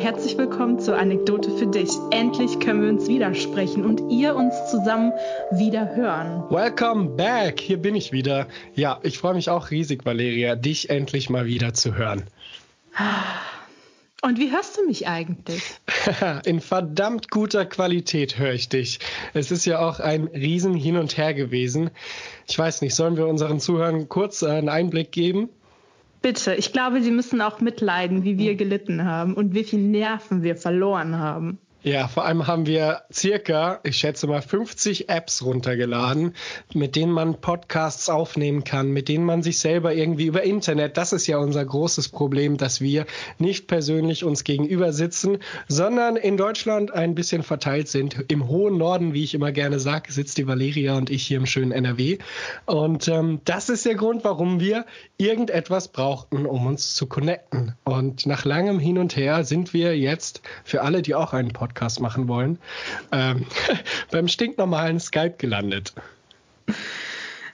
herzlich willkommen zur Anekdote für dich. Endlich können wir uns widersprechen und ihr uns zusammen wieder hören. Welcome back, hier bin ich wieder. Ja, ich freue mich auch riesig, Valeria, dich endlich mal wieder zu hören. Und wie hörst du mich eigentlich? In verdammt guter Qualität höre ich dich. Es ist ja auch ein Riesen hin und her gewesen. Ich weiß nicht, sollen wir unseren Zuhörern kurz einen Einblick geben? Bitte, ich glaube, Sie müssen auch mitleiden, wie wir gelitten haben und wie viel Nerven wir verloren haben. Ja, vor allem haben wir circa, ich schätze mal, 50 Apps runtergeladen, mit denen man Podcasts aufnehmen kann, mit denen man sich selber irgendwie über Internet, das ist ja unser großes Problem, dass wir nicht persönlich uns gegenüber sitzen, sondern in Deutschland ein bisschen verteilt sind. Im hohen Norden, wie ich immer gerne sage, sitzt die Valeria und ich hier im schönen NRW. Und ähm, das ist der Grund, warum wir irgendetwas brauchten, um uns zu connecten. Und nach langem Hin und Her sind wir jetzt für alle, die auch einen Podcast Podcast machen wollen, ähm, beim stinknormalen Skype gelandet.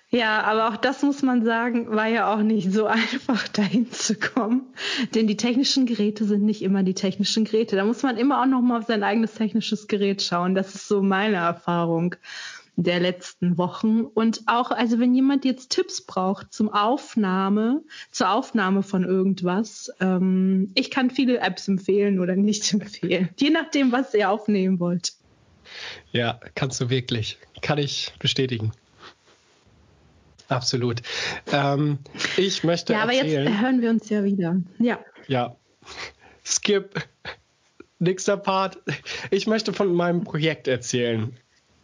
Ja, aber auch das muss man sagen, war ja auch nicht so einfach dahin zu kommen, denn die technischen Geräte sind nicht immer die technischen Geräte. Da muss man immer auch noch mal auf sein eigenes technisches Gerät schauen. Das ist so meine Erfahrung der letzten Wochen. Und auch, also wenn jemand jetzt Tipps braucht zum Aufnahme, zur Aufnahme von irgendwas, ähm, ich kann viele Apps empfehlen oder nicht empfehlen, je nachdem, was ihr aufnehmen wollt. Ja, kannst du wirklich. Kann ich bestätigen. Absolut. Ähm, ich möchte. Ja, aber erzählen, jetzt hören wir uns ja wieder. Ja. Ja. Skip. Nächster Part. Ich möchte von meinem Projekt erzählen.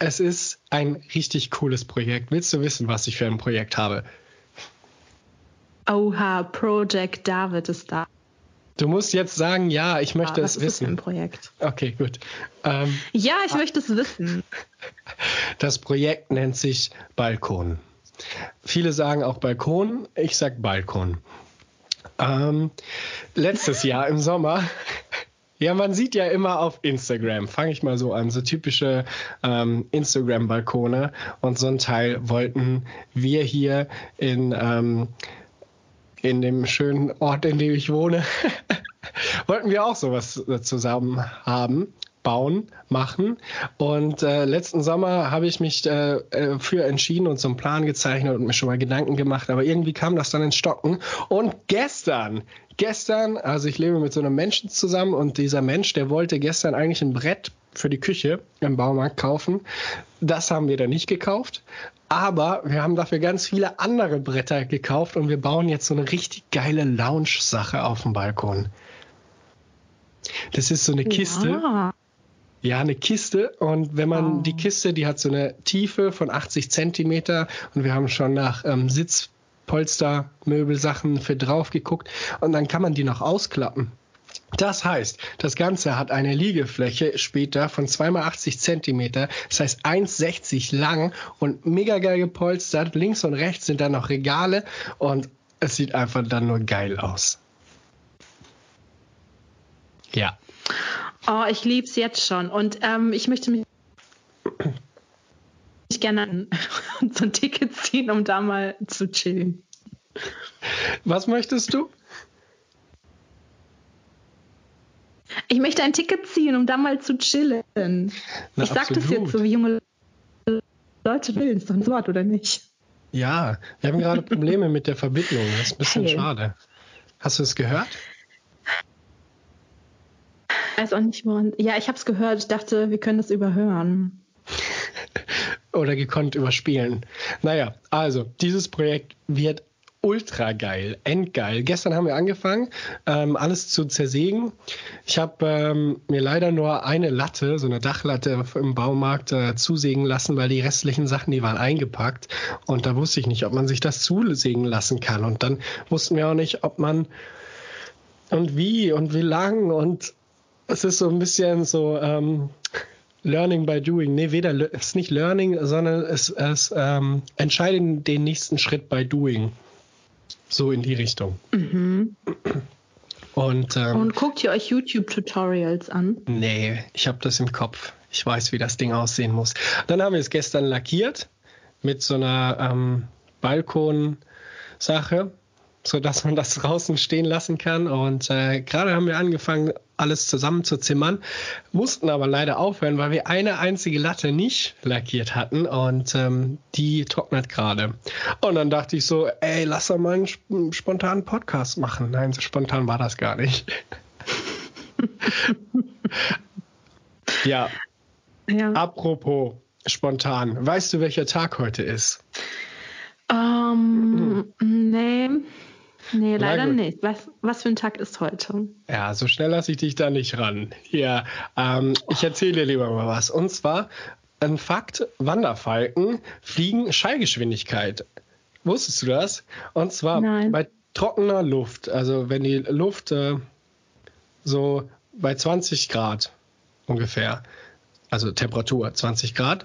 Es ist ein richtig cooles Projekt. Willst du wissen, was ich für ein Projekt habe? Oha, Project David ist da. Du musst jetzt sagen, ja, ich möchte ja, es wissen. Was ist ein Projekt? Okay, gut. Ähm, ja, ich ah, möchte es wissen. Das Projekt nennt sich Balkon. Viele sagen auch Balkon, ich sag Balkon. Ähm, letztes Jahr im Sommer ja, man sieht ja immer auf Instagram, fange ich mal so an, so typische ähm, Instagram-Balkone. Und so ein Teil wollten wir hier in, ähm, in dem schönen Ort, in dem ich wohne, wollten wir auch sowas zusammen haben bauen, machen. Und äh, letzten Sommer habe ich mich äh, äh, für entschieden und so einen Plan gezeichnet und mir schon mal Gedanken gemacht, aber irgendwie kam das dann ins Stocken. Und gestern, gestern, also ich lebe mit so einem Menschen zusammen und dieser Mensch, der wollte gestern eigentlich ein Brett für die Küche im Baumarkt kaufen. Das haben wir dann nicht gekauft. Aber wir haben dafür ganz viele andere Bretter gekauft und wir bauen jetzt so eine richtig geile Lounge-Sache auf dem Balkon. Das ist so eine Kiste. Ja. Ja, eine Kiste. Und wenn man oh. die Kiste, die hat so eine Tiefe von 80 Zentimeter und wir haben schon nach ähm, Sitzpolster, Möbelsachen für drauf geguckt und dann kann man die noch ausklappen. Das heißt, das Ganze hat eine Liegefläche später von 2x80 Zentimeter, das heißt 1,60 lang und mega geil gepolstert. Links und rechts sind dann noch Regale und es sieht einfach dann nur geil aus. Ja. Oh, ich liebe es jetzt schon. Und ähm, ich möchte mich gerne so ein Ticket ziehen, um da mal zu chillen. Was möchtest du? Ich möchte ein Ticket ziehen, um da mal zu chillen. Na, ich sag absolut. das jetzt so, wie junge Leute will. Ist doch ein Wort, oder nicht? Ja, wir haben gerade Probleme mit der Verbindung. Das ist ein bisschen hey. schade. Hast du es gehört? Weiß auch nicht, woran. Ja, ich habe es gehört. Ich dachte, wir können das überhören. Oder gekonnt überspielen. Naja, also, dieses Projekt wird ultra geil, endgeil. Gestern haben wir angefangen, ähm, alles zu zersägen. Ich habe ähm, mir leider nur eine Latte, so eine Dachlatte im Baumarkt äh, zusägen lassen, weil die restlichen Sachen, die waren eingepackt. Und da wusste ich nicht, ob man sich das zusägen lassen kann. Und dann wussten wir auch nicht, ob man und wie und wie lang und es ist so ein bisschen so ähm, Learning by Doing. Nee, weder es ist nicht Learning, sondern es, es ähm, entscheidet den nächsten Schritt by Doing. So in die Richtung. Mhm. Und, ähm, Und guckt ihr euch YouTube-Tutorials an? Nee, ich habe das im Kopf. Ich weiß, wie das Ding aussehen muss. Dann haben wir es gestern lackiert mit so einer ähm, Balkon-Sache sodass man das draußen stehen lassen kann. Und äh, gerade haben wir angefangen, alles zusammen zu zimmern, mussten aber leider aufhören, weil wir eine einzige Latte nicht lackiert hatten und ähm, die trocknet gerade. Und dann dachte ich so, ey, lass doch mal einen spontanen Podcast machen. Nein, so spontan war das gar nicht. ja. ja. Apropos spontan, weißt du, welcher Tag heute ist? Um, ähm, nee. Nee, leider nicht. Was, was für ein Tag ist heute? Ja, so schnell lasse ich dich da nicht ran. Ja, ähm, ich erzähle dir lieber mal was. Und zwar ein Fakt: Wanderfalken fliegen Schallgeschwindigkeit. Wusstest du das? Und zwar Nein. bei trockener Luft. Also wenn die Luft äh, so bei 20 Grad ungefähr, also Temperatur 20 Grad,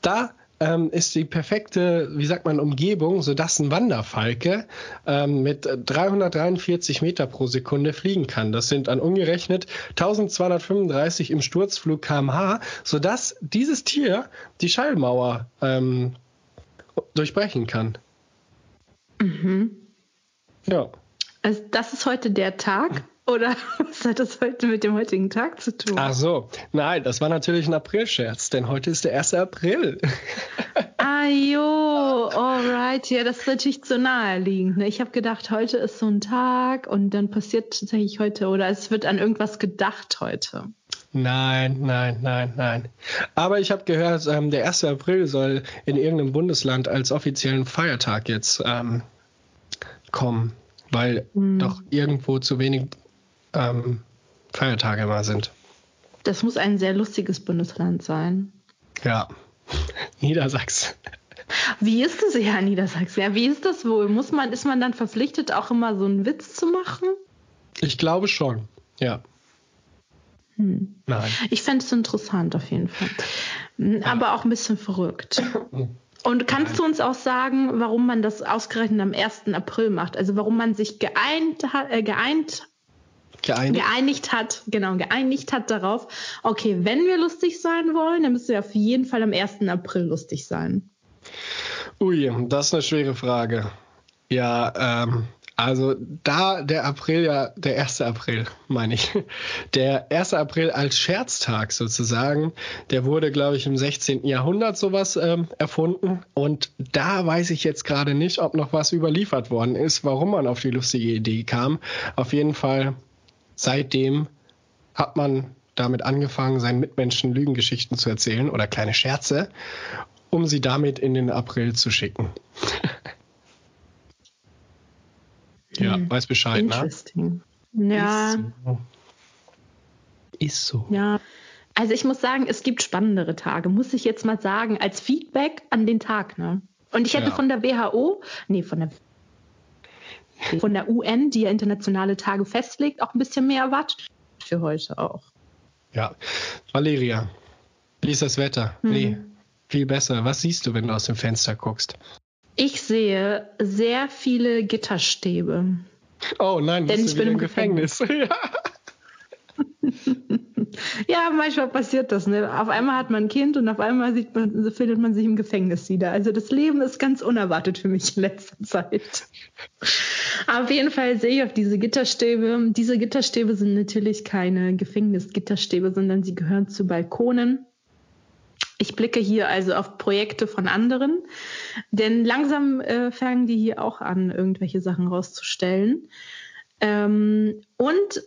da ähm, ist die perfekte, wie sagt man, Umgebung, sodass ein Wanderfalke ähm, mit 343 Meter pro Sekunde fliegen kann. Das sind an umgerechnet 1235 im Sturzflug kmh, sodass dieses Tier die Schallmauer ähm, durchbrechen kann. Mhm. Ja. Also das ist heute der Tag, oder was hat das heute mit dem heutigen Tag zu tun? Ach so, nein, das war natürlich ein Aprilscherz, denn heute ist der 1. April. ah jo, alright, ja, das ist natürlich zu naheliegend. Ne? Ich habe gedacht, heute ist so ein Tag und dann passiert tatsächlich heute oder es wird an irgendwas gedacht heute. Nein, nein, nein, nein. Aber ich habe gehört, ähm, der 1. April soll in irgendeinem Bundesland als offiziellen Feiertag jetzt ähm, kommen, weil hm. doch irgendwo zu wenig ähm, Feiertage immer sind. Das muss ein sehr lustiges Bundesland sein. Ja, Niedersachsen. Wie ist es ja Niedersachsen? Ja, wie ist das wohl? Muss man, ist man dann verpflichtet, auch immer so einen Witz zu machen? Ich glaube schon, ja. Hm. Nein. Ich fände es interessant auf jeden Fall. Hm, aber ja. auch ein bisschen verrückt. Und kannst du uns auch sagen, warum man das ausgerechnet am 1. April macht? Also warum man sich geeint, äh, geeint geeinigt. geeinigt hat, genau, geeinigt hat darauf, okay, wenn wir lustig sein wollen, dann müssen wir auf jeden Fall am 1. April lustig sein. Ui, das ist eine schwere Frage. Ja, ähm, also da der April ja, der 1. April, meine ich, der 1. April als Scherztag sozusagen, der wurde, glaube ich, im 16. Jahrhundert sowas ähm, erfunden. Und da weiß ich jetzt gerade nicht, ob noch was überliefert worden ist, warum man auf die lustige Idee kam. Auf jeden Fall seitdem hat man damit angefangen, seinen Mitmenschen Lügengeschichten zu erzählen oder kleine Scherze, um sie damit in den April zu schicken. ja, hm. weiß Bescheid, ne? Interesting. ne? Ja. Ist so. Ist so. Ja. Also ich muss sagen, es gibt spannendere Tage, muss ich jetzt mal sagen, als Feedback an den Tag, ne? Und ich hätte ja. von der WHO, nee, von der von der UN, die ja internationale Tage festlegt, auch ein bisschen mehr erwartet für heute auch. Ja, Valeria, wie ist das Wetter? Hm. Nee, viel besser. Was siehst du, wenn du aus dem Fenster guckst? Ich sehe sehr viele Gitterstäbe. Oh nein, Denn ich bin im Gefängnis. Gefängnis. ja, manchmal passiert das. Ne? Auf einmal hat man ein Kind und auf einmal sieht man, findet man sich im Gefängnis wieder. Also das Leben ist ganz unerwartet für mich in letzter Zeit. Auf jeden Fall sehe ich auf diese Gitterstäbe. Diese Gitterstäbe sind natürlich keine Gefängnisgitterstäbe, sondern sie gehören zu Balkonen. Ich blicke hier also auf Projekte von anderen, denn langsam äh, fangen die hier auch an, irgendwelche Sachen rauszustellen. Ähm, und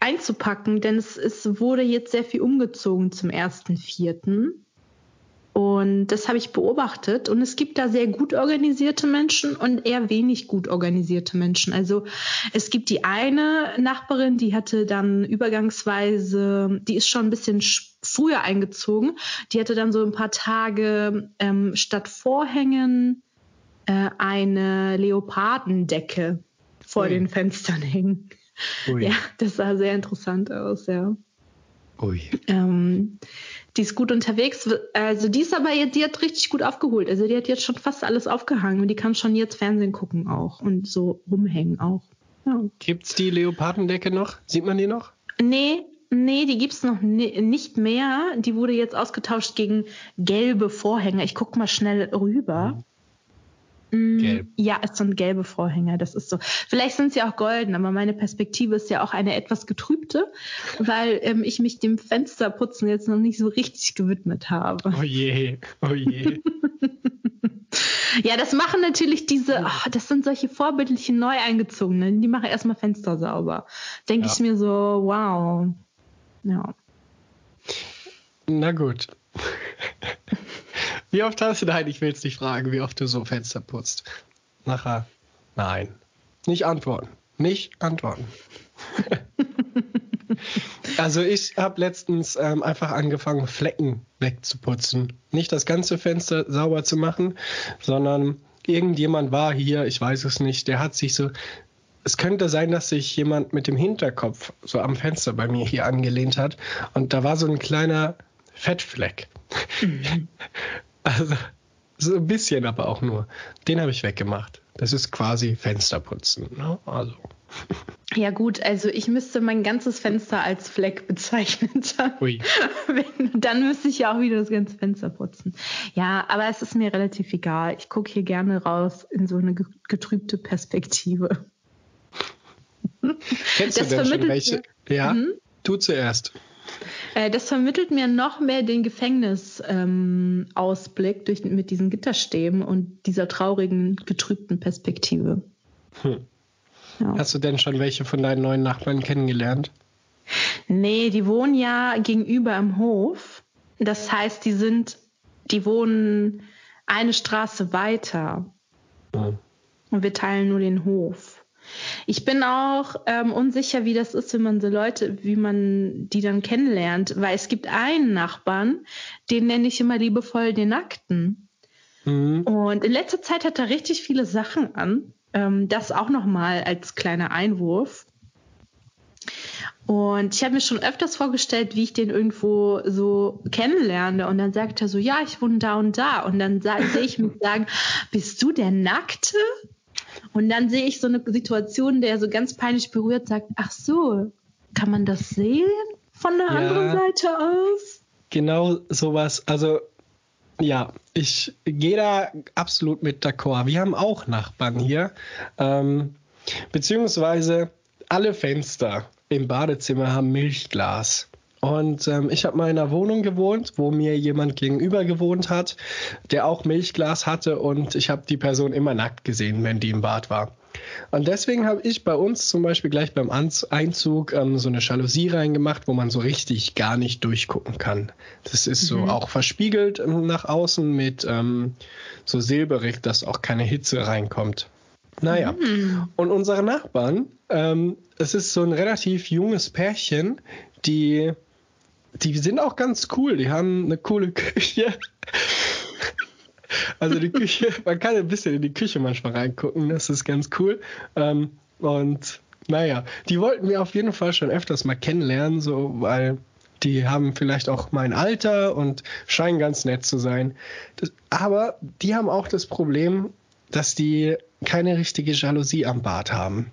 einzupacken, denn es, es wurde jetzt sehr viel umgezogen zum 1.4. Und das habe ich beobachtet. Und es gibt da sehr gut organisierte Menschen und eher wenig gut organisierte Menschen. Also es gibt die eine Nachbarin, die hatte dann übergangsweise, die ist schon ein bisschen früher eingezogen. Die hatte dann so ein paar Tage ähm, statt Vorhängen äh, eine Leopardendecke vor Ui. den Fenstern hängen. Ui. Ja, das sah sehr interessant aus, ja. Ui. Ähm, die ist gut unterwegs. Also die ist aber jetzt, die hat richtig gut aufgeholt. Also die hat jetzt schon fast alles aufgehangen und die kann schon jetzt Fernsehen gucken auch und so rumhängen auch. Ja. Gibt's die Leopardendecke noch? Sieht man die noch? Nee, Nee, die gibt's noch nicht mehr. Die wurde jetzt ausgetauscht gegen gelbe Vorhänge. Ich guck mal schnell rüber. Mm, Gelb. Ja, ist so ein gelbe Vorhänger, das ist so. Vielleicht sind sie auch golden, aber meine Perspektive ist ja auch eine etwas getrübte, weil ähm, ich mich dem Fensterputzen jetzt noch nicht so richtig gewidmet habe. Oh je, oh je. ja, das machen natürlich diese, oh, das sind solche vorbildlichen Neueingezogenen, die machen erstmal Fenster sauber. Denke ja. ich mir so, wow. Ja. Na gut. Wie oft hast du, nein, ich will es nicht fragen, wie oft du so Fenster putzt. Nachher, nein. Nicht antworten. Nicht antworten. also ich habe letztens ähm, einfach angefangen, Flecken wegzuputzen. Nicht das ganze Fenster sauber zu machen, sondern irgendjemand war hier, ich weiß es nicht, der hat sich so es könnte sein, dass sich jemand mit dem Hinterkopf so am Fenster bei mir hier angelehnt hat und da war so ein kleiner Fettfleck. Mhm. Also so ein bisschen, aber auch nur. Den habe ich weggemacht. Das ist quasi Fensterputzen. Ne? Also. Ja gut, also ich müsste mein ganzes Fenster als Fleck bezeichnen. Ui. Dann müsste ich ja auch wieder das ganze Fenster putzen. Ja, aber es ist mir relativ egal. Ich gucke hier gerne raus in so eine getrübte Perspektive. Kennst das du denn schon welche? Ja, mhm. du zuerst. Äh, das vermittelt mir noch mehr den Gefängnisausblick ähm, mit diesen Gitterstäben und dieser traurigen, getrübten Perspektive. Hm. Ja. Hast du denn schon welche von deinen neuen Nachbarn kennengelernt? Nee, die wohnen ja gegenüber im Hof. Das heißt, die sind, die wohnen eine Straße weiter. Hm. Und wir teilen nur den Hof. Ich bin auch ähm, unsicher, wie das ist, wenn man so Leute, wie man die dann kennenlernt, weil es gibt einen Nachbarn, den nenne ich immer liebevoll den Nackten. Mhm. Und in letzter Zeit hat er richtig viele Sachen an. Ähm, das auch nochmal als kleiner Einwurf. Und ich habe mir schon öfters vorgestellt, wie ich den irgendwo so kennenlerne. Und dann sagt er so, ja, ich wohne da und da. Und dann sehe ich mich sagen, bist du der Nackte? Und dann sehe ich so eine Situation, der so ganz peinlich berührt sagt, ach so, kann man das sehen von der ja, anderen Seite aus? Genau sowas. Also ja, ich gehe da absolut mit d'accord. Wir haben auch Nachbarn hier, ähm, beziehungsweise alle Fenster im Badezimmer haben Milchglas. Und ähm, ich habe mal in einer Wohnung gewohnt, wo mir jemand gegenüber gewohnt hat, der auch Milchglas hatte und ich habe die Person immer nackt gesehen, wenn die im Bad war. Und deswegen habe ich bei uns zum Beispiel gleich beim Einzug ähm, so eine Jalousie reingemacht, wo man so richtig gar nicht durchgucken kann. Das ist so mhm. auch verspiegelt ähm, nach außen mit ähm, so silberig, dass auch keine Hitze reinkommt. Naja, mhm. und unsere Nachbarn, ähm, es ist so ein relativ junges Pärchen, die die sind auch ganz cool. Die haben eine coole Küche. Also die Küche, man kann ein bisschen in die Küche manchmal reingucken, das ist ganz cool. Ähm, und naja, die wollten wir auf jeden Fall schon öfters mal kennenlernen, so, weil die haben vielleicht auch mein Alter und scheinen ganz nett zu sein. Das, aber die haben auch das Problem, dass die keine richtige Jalousie am Bad haben.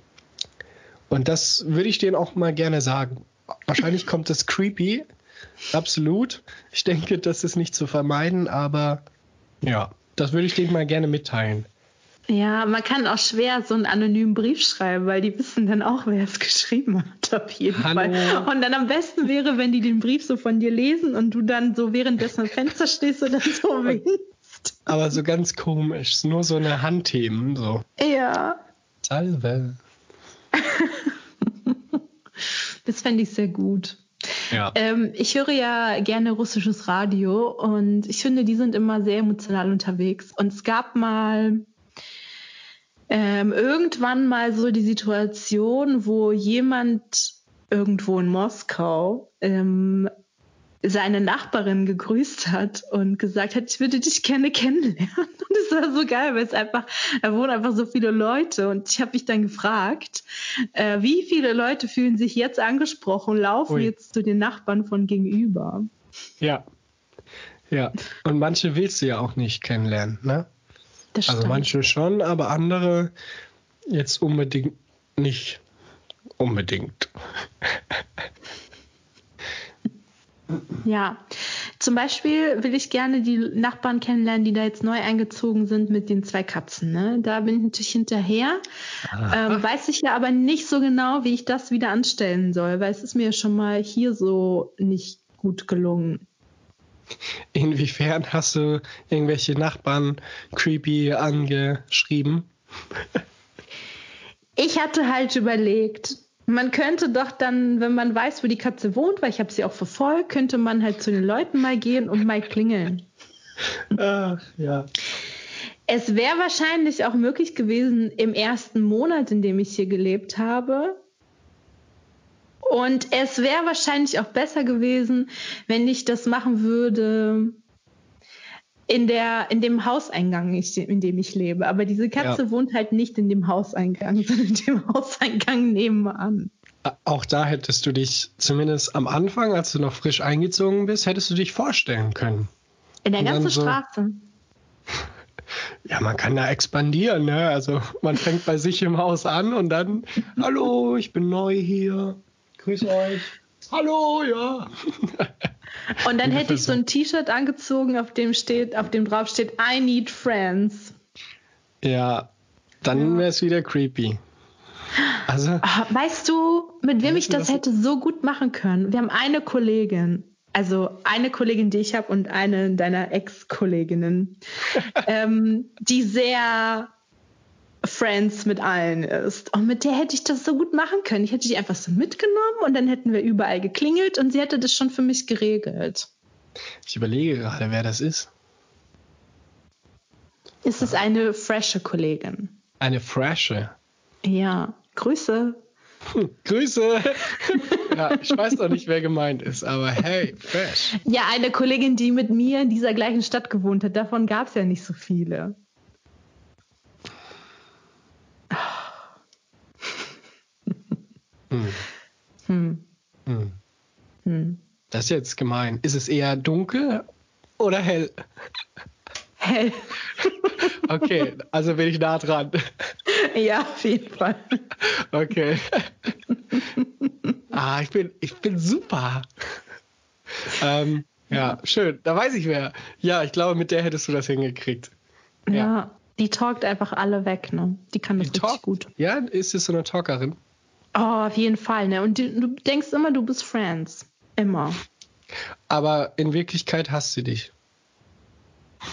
Und das würde ich denen auch mal gerne sagen. Wahrscheinlich kommt das creepy, Absolut. Ich denke, das ist nicht zu vermeiden, aber ja, das würde ich denen mal gerne mitteilen. Ja, man kann auch schwer so einen anonymen Brief schreiben, weil die wissen dann auch, wer es geschrieben hat, auf jeden Hallo. Fall. Und dann am besten wäre, wenn die den Brief so von dir lesen und du dann so währenddessen am Fenster stehst und dann so winkst. Aber so ganz komisch, nur so eine Handthemen, so. Ja. Salve. das fände ich sehr gut. Ähm, ich höre ja gerne russisches Radio und ich finde, die sind immer sehr emotional unterwegs. Und es gab mal ähm, irgendwann mal so die Situation, wo jemand irgendwo in Moskau ähm, seine Nachbarin gegrüßt hat und gesagt hat, ich würde dich gerne kennenlernen. Und das war so geil, weil es einfach, da wohnen einfach so viele Leute. Und ich habe mich dann gefragt, äh, wie viele Leute fühlen sich jetzt angesprochen und laufen Ui. jetzt zu den Nachbarn von gegenüber. Ja. Ja. Und manche willst du ja auch nicht kennenlernen, ne? Das also manche schon, aber andere jetzt unbedingt nicht unbedingt. Ja, Zum Beispiel will ich gerne die Nachbarn kennenlernen, die da jetzt neu eingezogen sind mit den zwei Katzen. Ne? Da bin ich natürlich hinterher. Ähm, weiß ich ja aber nicht so genau, wie ich das wieder anstellen soll, weil es ist mir schon mal hier so nicht gut gelungen. Inwiefern hast du irgendwelche Nachbarn creepy angeschrieben? Ich hatte halt überlegt, man könnte doch dann, wenn man weiß, wo die Katze wohnt, weil ich habe sie auch verfolgt, könnte man halt zu den Leuten mal gehen und mal klingeln. Ach, ja. Es wäre wahrscheinlich auch möglich gewesen im ersten Monat, in dem ich hier gelebt habe. Und es wäre wahrscheinlich auch besser gewesen, wenn ich das machen würde in der in dem Hauseingang, in dem ich lebe. Aber diese Katze ja. wohnt halt nicht in dem Hauseingang, sondern in dem Hauseingang nebenan. Auch da hättest du dich zumindest am Anfang, als du noch frisch eingezogen bist, hättest du dich vorstellen können. In der ganzen so, Straße. Ja, man kann da expandieren, ne? Also man fängt bei sich im Haus an und dann, hallo, ich bin neu hier. Grüß euch. Hallo, ja. Und dann hätte ich so ein T-Shirt angezogen, auf dem steht, auf dem drauf steht, I need friends. Ja, dann wäre es wieder creepy. Also, ah, weißt du, mit wem ich das hätte so gut machen können? Wir haben eine Kollegin, also eine Kollegin, die ich habe und eine deiner Ex-Kolleginnen, ähm, die sehr Friends mit allen ist. Und mit der hätte ich das so gut machen können. Ich hätte die einfach so mitgenommen und dann hätten wir überall geklingelt und sie hätte das schon für mich geregelt. Ich überlege gerade, wer das ist. Ist es eine frische Kollegin? Eine frische? Ja. Grüße. Hm, Grüße. ja, ich weiß noch nicht, wer gemeint ist, aber hey, fresh. Ja, eine Kollegin, die mit mir in dieser gleichen Stadt gewohnt hat. Davon gab es ja nicht so viele. Hm. Hm. Hm. Hm. Das ist jetzt gemein. Ist es eher dunkel oder hell? Hell. Okay, also bin ich nah dran. Ja, auf jeden Fall. Okay. Ah, ich bin, ich bin super. Ähm, ja, schön. Da weiß ich wer. Ja, ich glaube, mit der hättest du das hingekriegt. Ja, ja die talkt einfach alle weg, ne? Die kann das die richtig talk, gut. Ja, ist es so eine Talkerin? Oh, auf jeden Fall, ne? Und du, du denkst immer, du bist Friends. Immer. Aber in Wirklichkeit hasst sie dich.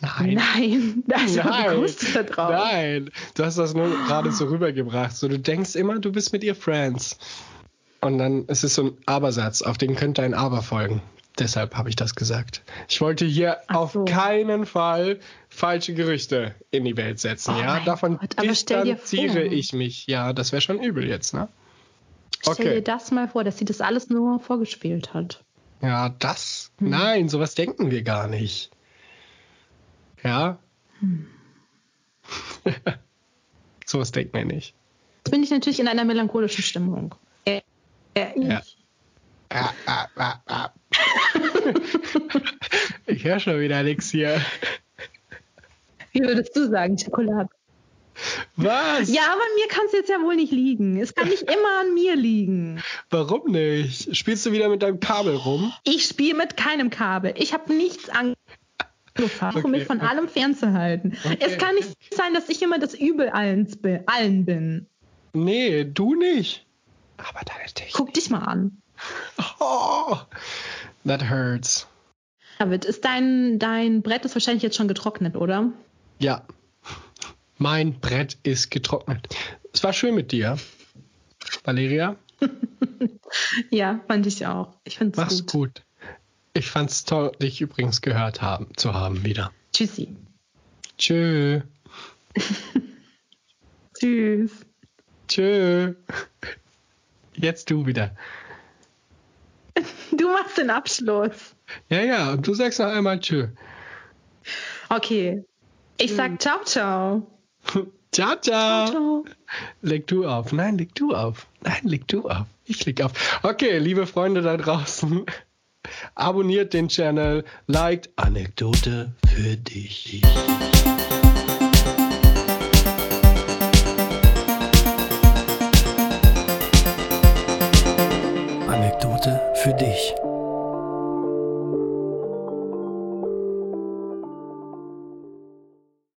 Nein. Nein, also, Nein. du da drauf. Nein, du hast das nur gerade so rübergebracht. So, du denkst immer, du bist mit ihr Friends. Und dann ist es so ein Abersatz, auf den könnte ein Aber folgen. Deshalb habe ich das gesagt. Ich wollte hier so. auf keinen Fall falsche Gerüchte in die Welt setzen. Oh ja, davon Gott, distanziere ich mich. Ja, das wäre schon übel jetzt, ne? Okay. Stell dir das mal vor, dass sie das alles nur vorgespielt hat. Ja, das? Hm. Nein, sowas denken wir gar nicht. Ja? Hm. sowas denkt man nicht. Jetzt bin ich natürlich in einer melancholischen Stimmung. Äh, äh, ja. Ah, ah, ah, ah. ich höre schon wieder nichts hier. Wie würdest du sagen, Schokolade? Was? Ja, aber mir kann es jetzt ja wohl nicht liegen. Es kann nicht immer an mir liegen. Warum nicht? Spielst du wieder mit deinem Kabel rum? Ich spiele mit keinem Kabel. Ich habe nichts angefangen, okay. um mich von allem fernzuhalten. Okay. Es kann nicht sein, dass ich immer das Übel allen bin. Nee, du nicht. Aber deine Technik. Guck dich mal an. Oh, that hurts. David, ist dein, dein Brett ist wahrscheinlich jetzt schon getrocknet, oder? Ja. Mein Brett ist getrocknet. Es war schön mit dir, Valeria. ja, fand ich auch. Ich find's Mach's gut. gut. Ich fand's toll, dich übrigens gehört haben, zu haben wieder. Tschüssi. Tschö. Tschüss. Tschö. Jetzt du wieder. Du machst den Abschluss. Ja, ja, und du sagst noch einmal Tschö. Okay. Ich sag ciao, ciao. ciao, ciao. ciao, ciao. Leg du auf. Nein, leg du auf. Nein, leg du auf. Ich leg auf. Okay, liebe Freunde da draußen, abonniert den Channel, liked Anekdote für dich. Für dich.